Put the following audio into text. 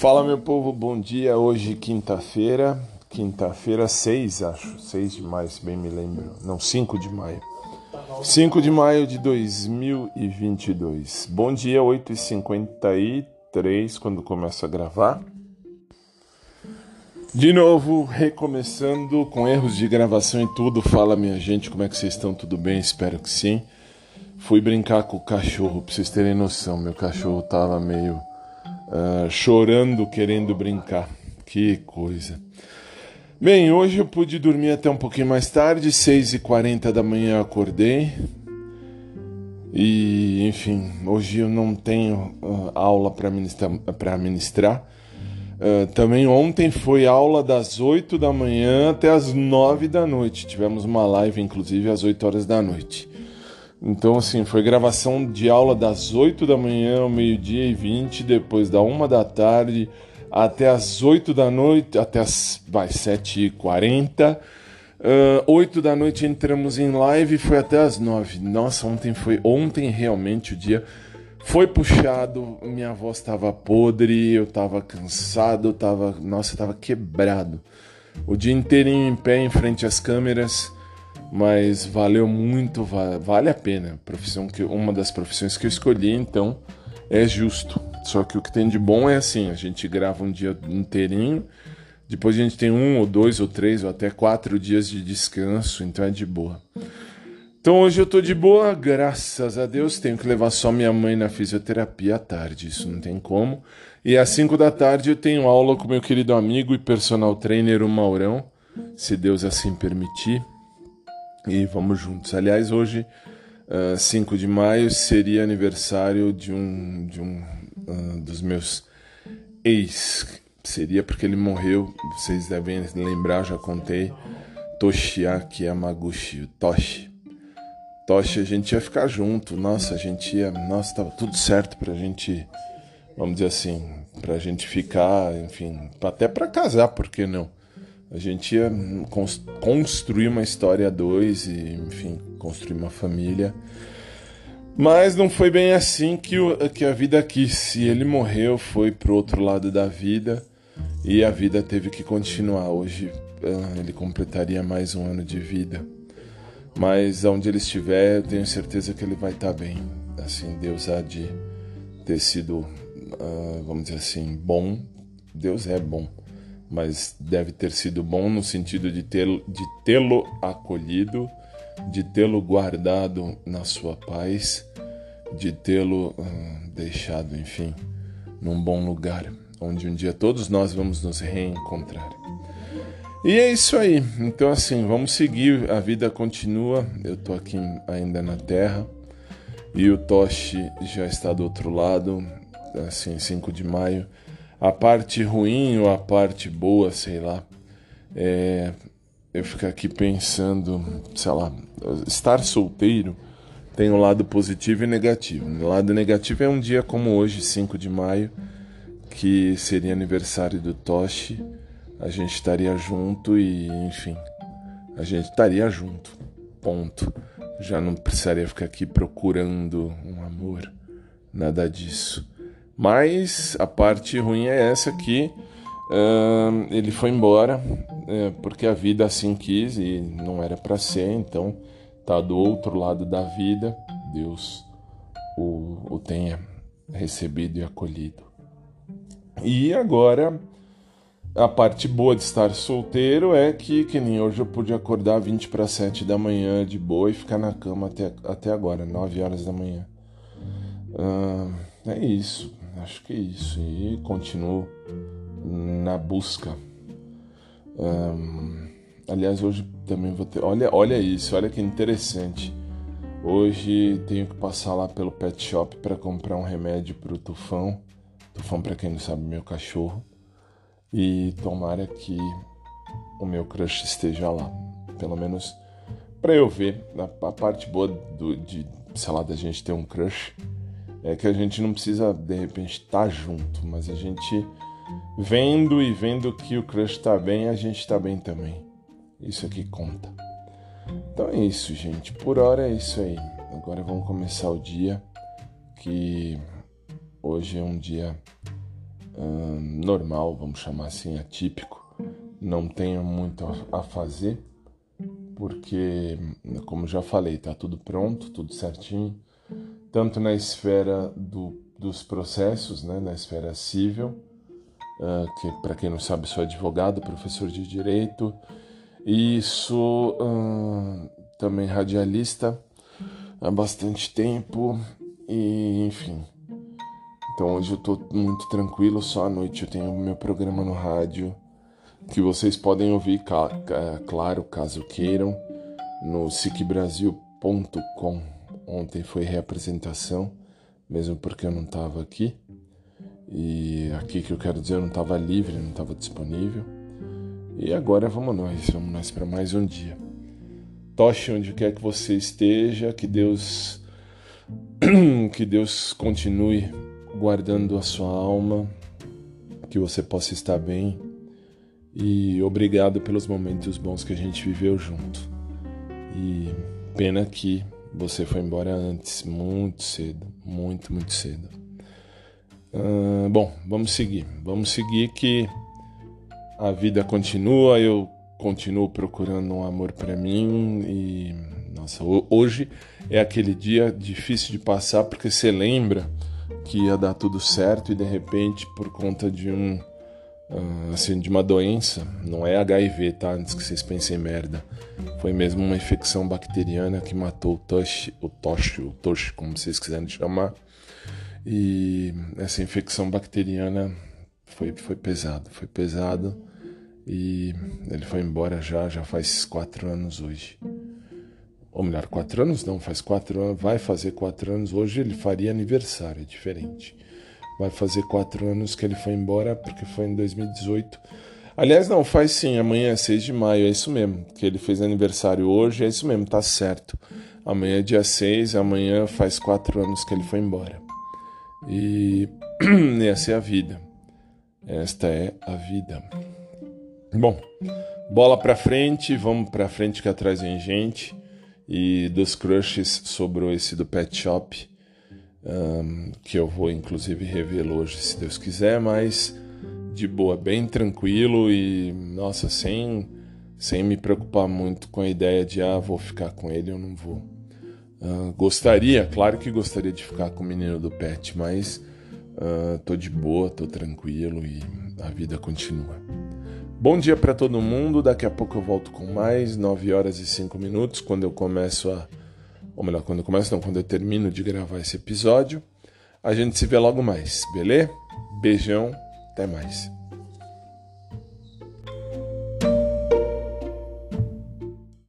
Fala meu povo, bom dia. Hoje quinta-feira, quinta-feira 6, acho, 6 de maio, se bem me lembro. Não, 5 de maio. 5 de maio de 2022. Bom dia, 8h53, quando começo a gravar. De novo, recomeçando com erros de gravação e tudo. Fala minha gente, como é que vocês estão? Tudo bem? Espero que sim. Fui brincar com o cachorro, pra vocês terem noção. Meu cachorro tava meio uh, chorando, querendo brincar. Que coisa. Bem, hoje eu pude dormir até um pouquinho mais tarde, 6h40 da manhã acordei. E, enfim, hoje eu não tenho uh, aula para ministrar. Ministrar. Uh, também ontem foi aula das 8 da manhã até as 9 da noite. Tivemos uma live, inclusive, às 8 horas da noite. Então, assim, foi gravação de aula das 8 da manhã ao meio-dia e 20, depois da 1 da tarde até as 8 da noite, até as vai, 7h40. Uh, 8 da noite entramos em live e foi até as 9. Nossa, ontem foi. Ontem realmente o dia foi puxado, minha voz estava podre, eu estava cansado, eu tava. Nossa, eu quebrado. O dia inteirinho em pé em frente às câmeras mas valeu muito, vale a pena. Profissão que uma das profissões que eu escolhi, então é justo. Só que o que tem de bom é assim, a gente grava um dia inteirinho, depois a gente tem um ou dois ou três ou até quatro dias de descanso, então é de boa. Então hoje eu tô de boa, graças a Deus. Tenho que levar só minha mãe na fisioterapia à tarde, isso não tem como. E às 5 da tarde eu tenho aula com meu querido amigo e personal trainer, o Maurão, se Deus assim permitir e vamos juntos. Aliás, hoje, uh, ah, 5 de maio, seria aniversário de um, de um uh, dos meus ex. Seria porque ele morreu, vocês devem lembrar, já contei. Toshiaki Yamaguchi, Toshi. Toshi, a gente ia ficar junto, nossa, a gente ia. Nossa, tava tudo certo pra gente, vamos dizer assim, pra gente ficar, enfim, até pra casar, por que não? A gente ia construir uma história a dois e, enfim, construir uma família. Mas não foi bem assim que, o, que a vida quis. E ele morreu, foi pro outro lado da vida e a vida teve que continuar. Hoje ah, ele completaria mais um ano de vida. Mas onde ele estiver, eu tenho certeza que ele vai estar tá bem. Assim, Deus há de ter sido, uh, vamos dizer assim, bom. Deus é bom mas deve ter sido bom no sentido de tê-lo tê-lo acolhido, de tê-lo guardado na sua paz, de tê-lo uh, deixado, enfim, num bom lugar, onde um dia todos nós vamos nos reencontrar. E é isso aí. Então assim, vamos seguir, a vida continua. Eu tô aqui ainda na Terra e o Toshi já está do outro lado, assim, 5 de maio a parte ruim ou a parte boa, sei lá, é, eu fico aqui pensando, sei lá, estar solteiro tem um lado positivo e negativo. O lado negativo é um dia como hoje, 5 de maio, que seria aniversário do Toshi, a gente estaria junto e, enfim, a gente estaria junto. Ponto. Já não precisaria ficar aqui procurando um amor, nada disso. Mas a parte ruim é essa que ele foi embora uh, porque a vida assim quis e não era para ser, então tá do outro lado da vida, Deus o, o tenha recebido e acolhido. E agora a parte boa de estar solteiro é que, que nem hoje eu pude acordar 20 para 7 da manhã de boa e ficar na cama até, até agora, 9 horas da manhã. Uh, é isso acho que é isso. E continuo na busca. Um, aliás, hoje também vou ter. Olha, olha isso, olha que interessante. Hoje tenho que passar lá pelo pet shop para comprar um remédio para o tufão. Tufão, para quem não sabe, meu cachorro. E tomara que o meu crush esteja lá. Pelo menos para eu ver. A, parte boa do, de, sei lá, da gente ter um crush é que a gente não precisa de repente estar tá junto, mas a gente vendo e vendo que o crush está bem, a gente está bem também. Isso aqui conta. Então é isso, gente. Por hora é isso aí. Agora vamos começar o dia que hoje é um dia uh, normal, vamos chamar assim, atípico. Não tenho muito a fazer, porque, como já falei, está tudo pronto, tudo certinho, tanto na esfera do, dos processos, né, na esfera civil, uh, que para quem não sabe sou advogado, professor de direito, e sou uh, também radialista há bastante tempo e enfim. Então hoje eu tô muito tranquilo, só à noite eu tenho meu programa no rádio que vocês podem ouvir, claro, caso queiram, no sicbrasil.com. Ontem foi reapresentação, mesmo porque eu não estava aqui. E aqui que eu quero dizer, eu não estava livre, não estava disponível. E agora vamos nós, vamos nós para mais um dia. Toche onde quer que você esteja, que Deus que Deus continue guardando a sua alma, que você possa estar bem. E obrigado pelos momentos bons que a gente viveu junto. E pena que você foi embora antes, muito cedo, muito, muito cedo. Uh, bom, vamos seguir. Vamos seguir que a vida continua, eu continuo procurando um amor para mim e nossa, hoje é aquele dia difícil de passar porque você lembra que ia dar tudo certo e de repente por conta de um assim de uma doença, não é HIV, tá? Antes que vocês pensem merda. Foi mesmo uma infecção bacteriana que matou o Tosh, o Tosh, o Tosh, como vocês quiserem chamar. E essa infecção bacteriana foi foi pesado, foi pesado e ele foi embora já, já faz quatro anos hoje. Ou melhor, quatro anos não, faz quatro anos, vai fazer quatro anos. Hoje ele faria aniversário, é diferente. Vai fazer quatro anos que ele foi embora, porque foi em 2018. Aliás, não, faz sim, amanhã é 6 de maio, é isso mesmo. Que ele fez aniversário hoje, é isso mesmo, tá certo. Amanhã é dia 6, amanhã faz quatro anos que ele foi embora. E essa é a vida. Esta é a vida. Bom, bola pra frente, vamos pra frente que atrás vem gente. E dos crushes sobrou esse do Pet Shop, um, que eu vou inclusive revelar hoje, se Deus quiser, mas de boa, bem tranquilo e, nossa, sem, sem me preocupar muito com a ideia de, ah, vou ficar com ele ou não vou. Uh, gostaria, claro que gostaria de ficar com o menino do Pet, mas uh, tô de boa, tô tranquilo e a vida continua. Bom dia para todo mundo. Daqui a pouco eu volto com mais 9 horas e 5 minutos, quando eu começo a. Ou melhor, quando eu começo, não, quando eu termino de gravar esse episódio. A gente se vê logo mais, beleza? Beijão, até mais.